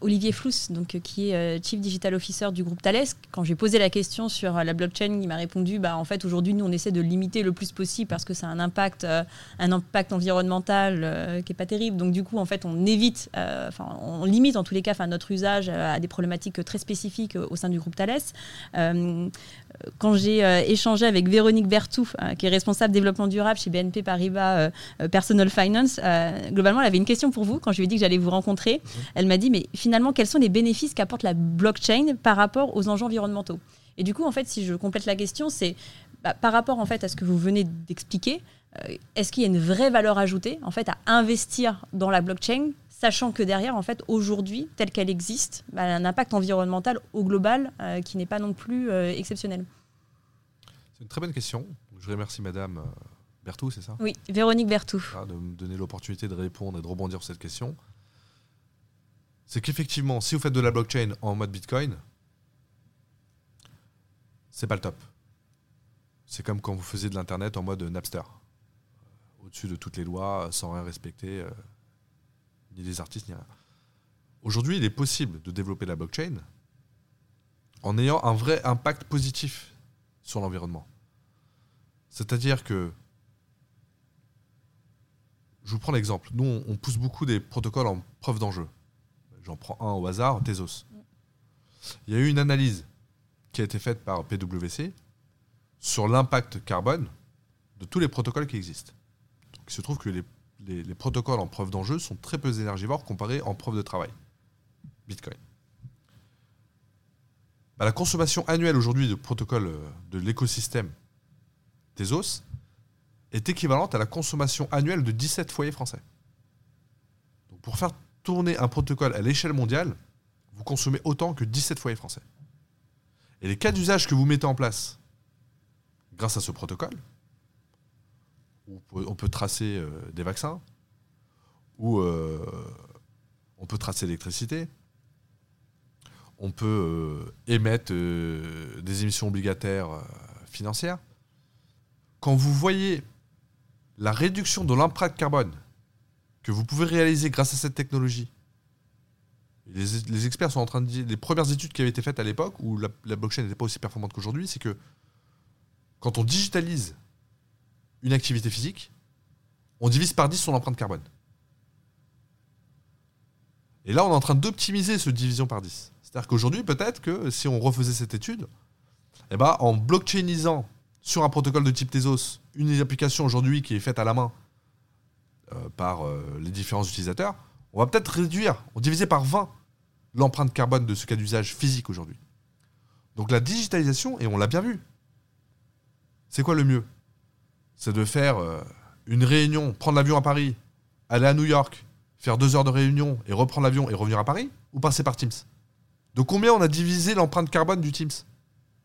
Olivier Flouss, donc, qui est Chief Digital Officer du groupe Thales. Quand j'ai posé la question sur la blockchain, il m'a répondu bah, en fait, aujourd'hui, nous, on essaie de limiter le plus possible parce que ça a un impact, un impact environnemental qui n'est pas terrible. Donc, du coup, en fait, on évite, enfin, on limite en tous les cas notre usage à des problématiques très spécifiques au sein du groupe Thales quand j'ai euh, échangé avec Véronique Bertou, euh, qui est responsable développement durable chez BNP Paribas euh, Personal Finance, globalement, elle avait une question pour vous quand je lui ai dit que j'allais vous rencontrer. Mhm. Elle m'a dit, mais finalement, quels sont les bénéfices qu'apporte la blockchain par rapport aux enjeux environnementaux? Et du coup, en fait, si je complète la question, c'est bah, par rapport en fait à ce que vous venez d'expliquer, est-ce qu'il y a une vraie valeur ajoutée en fait à investir dans la blockchain sachant que derrière, en fait, aujourd'hui, telle qu'elle existe, bah, elle a un impact environnemental au global euh, qui n'est pas non plus euh, exceptionnel? C'est une très bonne question. Je remercie Madame euh, Bertou, c'est ça? Oui, Véronique Bertou. Ah, de me donner l'opportunité de répondre et de rebondir sur cette question. C'est qu'effectivement, si vous faites de la blockchain en mode Bitcoin, c'est pas le top. C'est comme quand vous faisiez de l'Internet en mode Napster. Au-dessus de toutes les lois, sans rien respecter ni des artistes, ni rien. Aujourd'hui, il est possible de développer la blockchain en ayant un vrai impact positif sur l'environnement. C'est-à-dire que, je vous prends l'exemple, nous on pousse beaucoup des protocoles en preuve d'enjeu. J'en prends un au hasard, Tezos. Il y a eu une analyse qui a été faite par PwC sur l'impact carbone de tous les protocoles qui existent. il se trouve que les les, protocoles en preuve d'enjeu sont très peu énergivores comparés en preuve de travail. Bitcoin. Bah, la consommation annuelle aujourd'hui de protocoles euh, de l'écosystème Tezos est équivalente à la consommation annuelle de 17 foyers français. Donc pour faire tourner un protocole à l'échelle mondiale, vous consommez autant que 17 foyers français. Et les cas d'usage que vous mettez en place grâce à ce protocole, on peut tracer euh, des vaccins, où euh, on peut tracer l'électricité, on peut euh, émettre des émissions obligataires financières. Quand vous voyez la réduction de l'empreinte carbone que vous pouvez réaliser grâce à cette technologie, les, experts sont en train de dire, les premières études qui avaient été faites à l'époque, où la, blockchain n'était pas aussi performante qu'aujourd'hui, c'est que quand on digitalise une activité physique, on divise par 10 son empreinte carbone. Et là, on est en train d'optimiser ce division par 10. C'est-à-dire qu'aujourd'hui, peut-être que si on refaisait cette étude, eh ben, en blockchainisant sur un protocole de type Tezos une application aujourd'hui qui est faite à la main euh, par euh, les différents utilisateurs, on va peut-être réduire, on diviser par 20 l'empreinte carbone de ce cas d'usage physique aujourd'hui. Donc la digitalisation, et on l'a bien vu, c'est quoi le mieux? C'est de faire euh, une réunion, prendre l'avion à Paris, aller à New York, faire deux heures de réunion et reprendre l'avion et revenir à Paris, ou passer par Teams? De combien on a divisé l'empreinte carbone du Teams?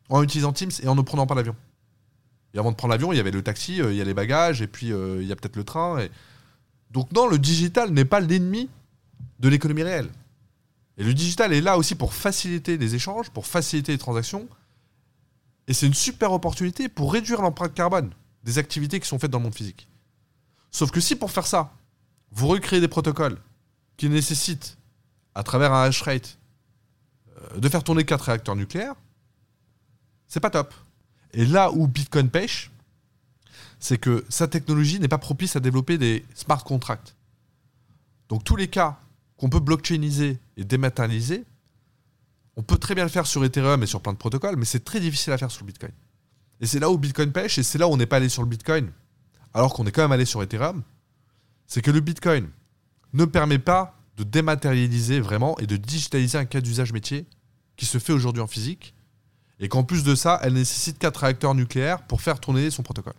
En utilisant Teams et en ne prenant pas l'avion. Et avant de prendre l'avion, il y avait le taxi, euh, il y a les bagages, et puis euh, il y a peut-être le train. Donc non, le digital n'est pas l'ennemi de l'économie réelle. Et le digital est là aussi pour faciliter les échanges, pour faciliter les transactions. Et c'est une super opportunité pour réduire l'empreinte carbone des activités qui sont faites dans le monde physique. Sauf que si pour faire ça, vous recréez des protocoles qui nécessitent, à travers un hash rate, euh, de faire tourner quatre réacteurs nucléaires, c'est pas top. Et là où Bitcoin pêche, c'est que sa technologie n'est pas propice à développer des smart contracts. Donc tous les cas qu'on peut blockchainiser et dématérialiser, on peut très bien le faire sur Ethereum et sur plein de protocoles, mais c'est très difficile à faire sur le Bitcoin. Et c'est là où Bitcoin pêche, et c'est là où on n'est pas allé sur le Bitcoin, alors qu'on est quand même allé sur Ethereum. C'est que le Bitcoin ne permet pas de dématérialiser vraiment et de digitaliser un cas d'usage métier qui se fait aujourd'hui en physique, et qu'en plus de ça, elle nécessite quatre réacteurs nucléaires pour faire tourner son protocole.